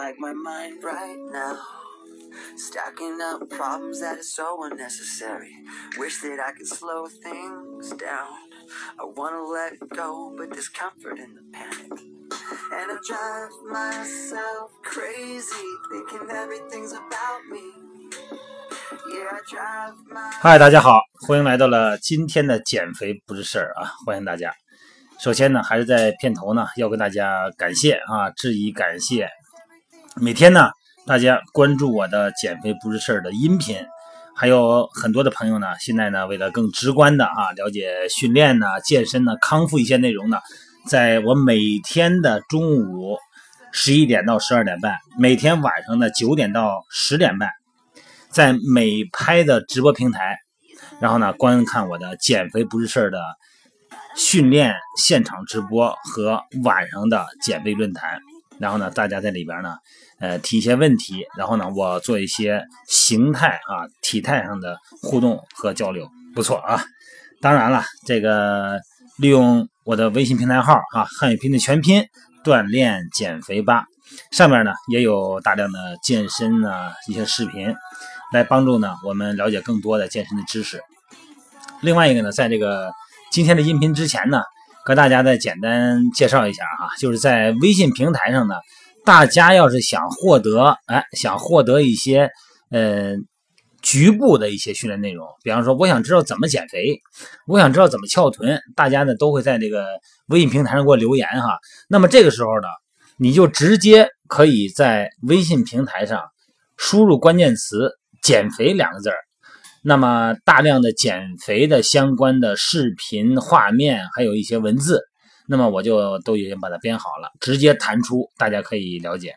like my mind right now. Stacking up problems that are so unnecessary. Wish that I could slow things down. I wanna let go, but there's comfort in the panic. And I drive myself crazy, thinking everything's about me. Yeah, I drive my 嗨，大家好，欢迎来到了今天的减肥不是事儿啊！欢迎大家。首先呢，还是在片头呢，要跟大家感谢啊，致以感谢。 每天呢，大家关注我的减肥不是事儿的音频，还有很多的朋友呢，现在呢，为了更直观的啊了解训练呢、健身呢、康复一些内容呢，在我每天的中午十一点到十二点半，每天晚上的九点到十点半，在美拍的直播平台，然后呢，观看我的减肥不是事儿的训练现场直播和晚上的减肥论坛。然后呢，大家在里边呢，呃，提一些问题，然后呢，我做一些形态啊、体态上的互动和交流，不错啊。当然了，这个利用我的微信平台号啊，汉语拼的全拼锻炼减肥吧，上面呢也有大量的健身啊一些视频，来帮助呢我们了解更多的健身的知识。另外一个呢，在这个今天的音频之前呢，和大家再简单介绍一下哈，就是在微信平台上呢，大家要是想获得，哎，想获得一些呃局部的一些训练内容，比方说我想知道怎么减肥，我想知道怎么翘臀，大家呢都会在这个微信平台上给我留言哈。那么这个时候呢，你就直接可以在微信平台上输入关键词“减肥”两个字儿。那么大量的减肥的相关的视频画面，还有一些文字，那么我就都已经把它编好了，直接弹出，大家可以了解。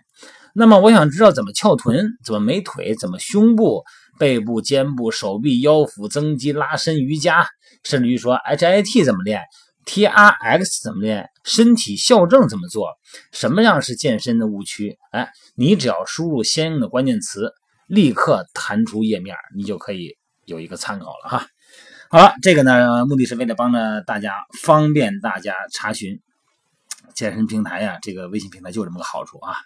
那么我想知道怎么翘臀，怎么美腿，怎么胸部、背部、肩部、手臂、腰腹增肌、拉伸、瑜伽，甚至于说 HIT 怎么练，TRX 怎么练，身体校正怎么做，什么样是健身的误区？哎，你只要输入相应的关键词，立刻弹出页面，你就可以。有一个参考了哈，好了，这个呢，目的是为了帮着大家方便大家查询健身平台呀，这个微信平台就这么个好处啊。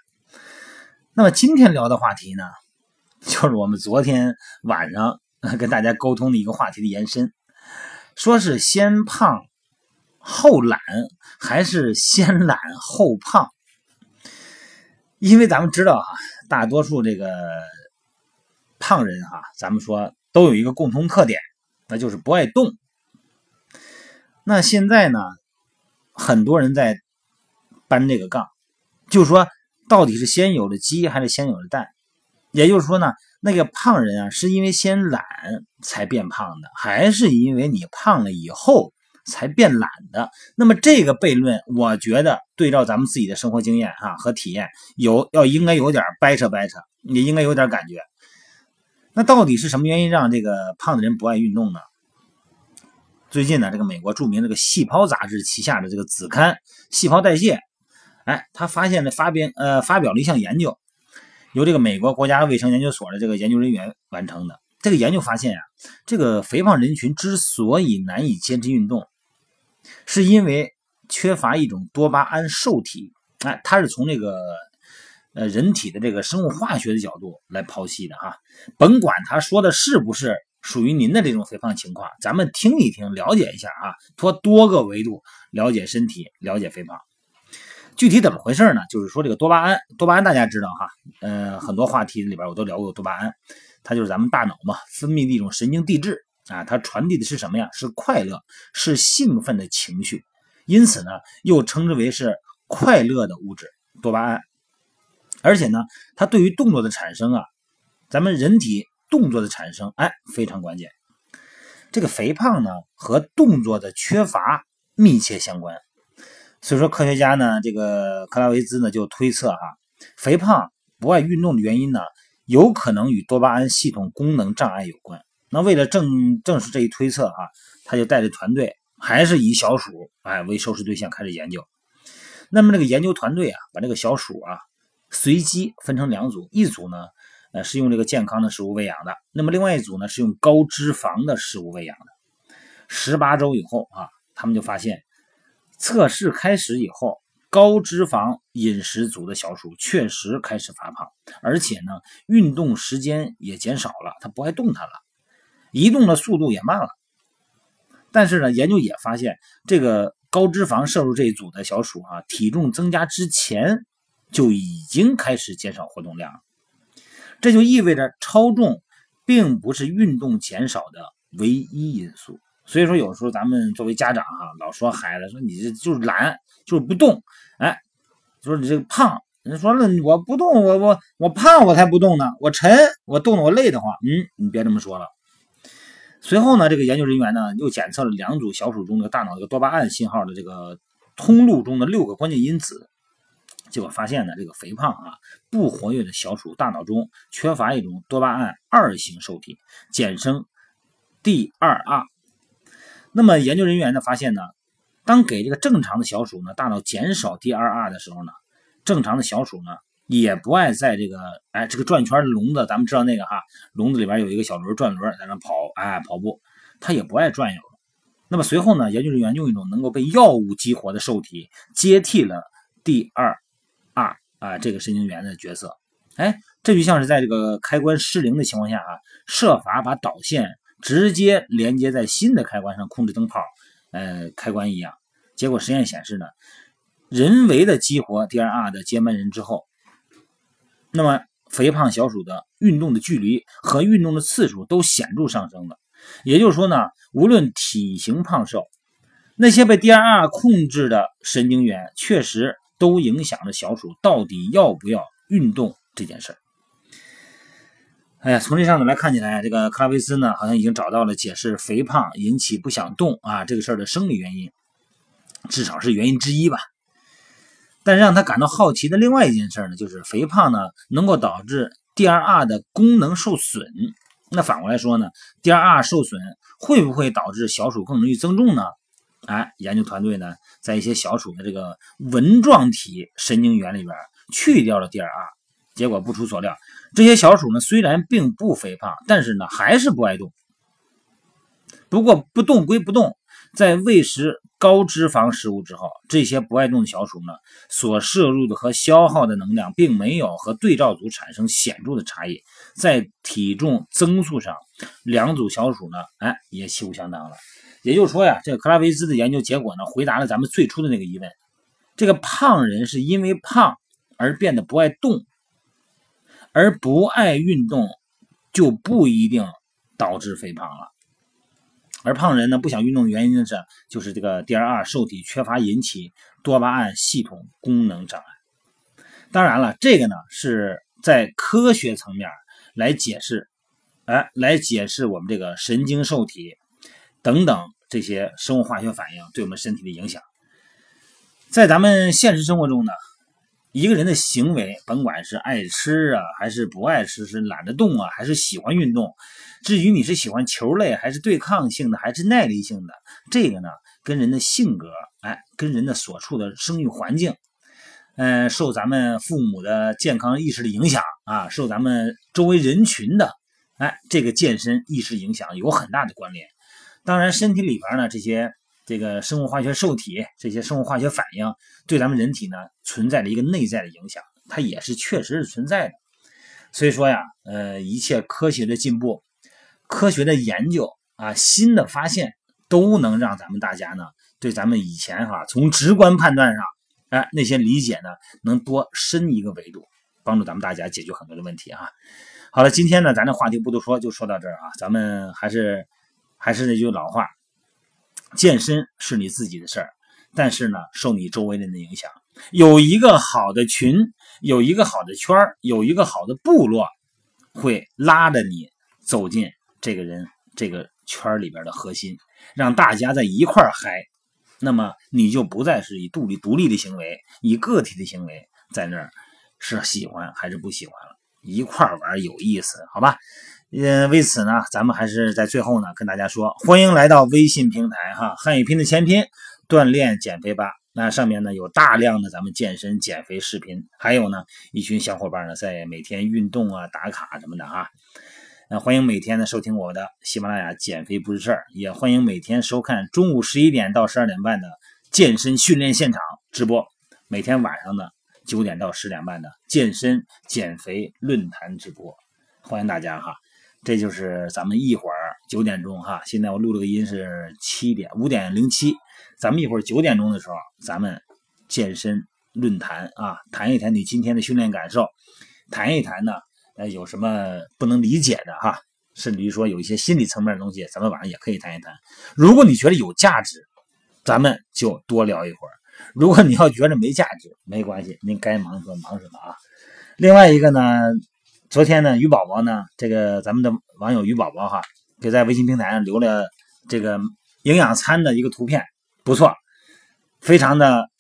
那么今天聊的话题呢，就是我们昨天晚上跟大家沟通的一个话题的延伸，说是先胖后懒，还是先懒后胖？因为咱们知道啊，大多数这个胖人哈，咱们说。都有一个共同特点，那就是不爱动。那现在呢，很多人在搬这个杠，就说到底是先有了鸡还是先有了蛋？也就是说呢，那个胖人啊，是因为先懒才变胖的，还是因为你胖了以后才变懒的？那么这个悖论，我觉得对照咱们自己的生活经验啊和体验，有要应该有点掰扯掰扯，也应该有点感觉。那到底是什么原因让这个胖的人不爱运动呢？最近呢，这个美国著名这个《细胞》杂志旗下的这个子刊《细胞代谢》，哎，他发现了发表呃发表了一项研究，由这个美国国家卫生研究所的这个研究人员完成的。这个研究发现啊，这个肥胖人群之所以难以坚持运动，是因为缺乏一种多巴胺受体。哎，他是从这个。呃，人体的这个生物化学的角度来剖析的哈，甭管他说的是不是属于您的这种肥胖情况，咱们听一听，了解一下啊，多多个维度了解身体，了解肥胖。具体怎么回事呢？就是说这个多巴胺，多巴胺大家知道哈，呃，很多话题里边我都聊过多巴胺，它就是咱们大脑嘛分泌的一种神经递质啊，它传递的是什么呀？是快乐，是兴奋的情绪，因此呢，又称之为是快乐的物质多巴胺。而且呢，它对于动作的产生啊，咱们人体动作的产生，哎，非常关键。这个肥胖呢和动作的缺乏密切相关，所以说科学家呢，这个克拉维兹呢就推测哈，肥胖不爱运动的原因呢，有可能与多巴胺系统功能障碍有关。那为了证证实这一推测哈，他就带着团队还是以小鼠哎为受试对象开始研究。那么这个研究团队啊，把这个小鼠啊。随机分成两组，一组呢，呃，是用这个健康的食物喂养的，那么另外一组呢，是用高脂肪的食物喂养的。十八周以后啊，他们就发现，测试开始以后，高脂肪饮食组的小鼠确实开始发胖，而且呢，运动时间也减少了，它不爱动弹了，移动的速度也慢了。但是呢，研究也发现，这个高脂肪摄入这一组的小鼠啊，体重增加之前就已经开始减少活动量。这就意味着超重并不是运动减少的唯一因素。所以说，有时候咱们作为家长哈，老说孩子说你这就是懒，就是不动，哎，说你这个胖，人说了我不动，我我我胖我才不动呢，我沉，我动的我累的慌，嗯，你别这么说了。随后呢，这个研究人员呢又检测了两组小鼠中的大脑这个多巴胺信号的这个通路中的六个关键因子，结果发现呢，这个肥胖啊不活跃的小鼠大脑中缺乏一种多巴胺二型受体，简称 D2R。那么研究人员呢发现呢，当给这个正常的小鼠呢大脑减少 D2R 的时候呢，正常的小鼠呢。也不爱在这个哎这个转圈笼子，咱们知道那个哈，笼子里边有一个小轮转轮在那跑，哎跑步，它也不爱转悠。那么随后呢，研究人员用一种能够被药物激活的受体接替了 D2 啊这个神经元的角色。哎，这就像是在这个开关失灵的情况下啊，设法把导线直接连接在新的开关上控制灯泡，呃开关一样。结果实验显示呢，人为的激活 D R R 的接班人之后。那么，肥胖小鼠的运动的距离和运动的次数都显著上升了。也就是说呢，无论体型胖瘦，那些被 D R R 控制的神经元确实都影响着小鼠到底要不要运动这件事儿。哎呀，从这上面来看起来，这个克拉维斯呢，好像已经找到了解释肥胖引起不想动啊这个事儿的生理原因，至少是原因之一吧。但让他感到好奇的另外一件事呢，就是肥胖呢能够导致 D R R 的功能受损。那反过来说呢，D R R 受损会不会导致小鼠更容易增重呢？哎，研究团队呢在一些小鼠的这个纹状体神经元里边去掉了 D2R，结果不出所料，这些小鼠呢虽然并不肥胖，但是呢还是不爱动。不过不动归不动。在喂食高脂肪食物之后，这些不爱动的小鼠呢，所摄入的和消耗的能量并没有和对照组产生显著的差异，在体重增速上，两组小鼠呢，哎，也旗鼓相当了。也就是说呀，这个克拉维兹的研究结果呢，回答了咱们最初的那个疑问：这个胖人是因为胖而变得不爱动，而不爱运动就不一定导致肥胖了。而胖人呢不想运动的原因呢是，就是这个 D2R 受体缺乏引起多巴胺系统功能障碍。当然了，这个呢是在科学层面来解释，哎，来解释我们这个神经受体等等这些生物化学反应对我们身体的影响。在咱们现实生活中呢。一个人的行为，甭管是爱吃啊，还是不爱吃，是懒得动啊，还是喜欢运动，至于你是喜欢球类，还是对抗性的，还是耐力性的，这个呢，跟人的性格，哎，跟人的所处的生育环境，嗯，受咱们父母的健康意识的影响啊，受咱们周围人群的，哎，这个健身意识影响有很大的关联。当然，身体里边呢，这些。这个生物化学受体，这些生物化学反应对咱们人体呢存在着一个内在的影响，它也是确实是存在的。所以说呀，呃，一切科学的进步、科学的研究啊、新的发现，都能让咱们大家呢对咱们以前哈从直观判断上，哎那些理解呢能多深一个维度，帮助咱们大家解决很多的问题啊。好了，今天呢咱这话题不多说，就说到这儿啊。咱们还是还是那句老话。健身是你自己的事儿，但是呢，受你周围人的影响。有一个好的群，有一个好的圈有一个好的部落，会拉着你走进这个人这个圈里边的核心，让大家在一块嗨。那么你就不再是以独立独立的行为，以个体的行为在那儿是喜欢还是不喜欢了？一块玩有意思，好吧？嗯，为此呢，咱们还是在最后呢跟大家说，欢迎来到微信平台哈，汉语拼的全拼锻炼减肥吧。那上面呢有大量的咱们健身减肥视频，还有呢一群小伙伴呢在每天运动啊打卡什么的哈。那欢迎每天呢收听我的喜马拉雅减肥不是事儿，也欢迎每天收看中午十一点到十二点半的健身训练现场直播。每天晚上呢九点到十点半的健身减肥论坛直播，欢迎大家哈。这就是咱们一会儿九点钟哈，现在我录了个音是七点五点零七，咱们一会儿九点钟的时候，咱们健身论坛啊，谈一谈你今天的训练感受，谈一谈呢，呃，有什么不能理解的哈，甚至于说有一些心理层面的东西，咱们晚上也可以谈一谈。如果你觉得有价值，咱们就多聊一会儿；如果你要觉得没价值，没关系，您该忙什么忙什么啊。另外一个呢。昨天呢，于宝宝呢，这个咱们的网友于宝宝哈，给在微信平台上留了这个营养餐的一个图片，不错，非常的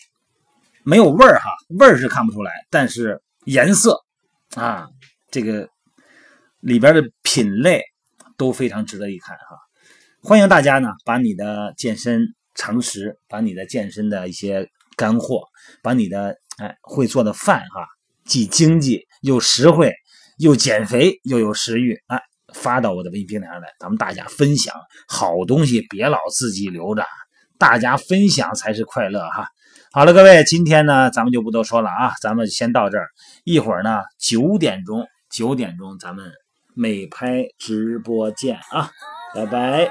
没有味儿哈，味儿是看不出来，但是颜色啊，这个里边的品类都非常值得一看哈。欢迎大家呢，把你的健身常识，把你的健身的一些干货，把你的哎会做的饭哈，既经济又实惠。又减肥又有食欲，哎，发到我的微信平台上来，咱们大家分享好东西，别老自己留着，大家分享才是快乐哈。好了，各位，今天呢，咱们就不多说了啊，咱们先到这儿，一会儿呢，九点钟，九点钟咱们美拍直播见啊，拜拜。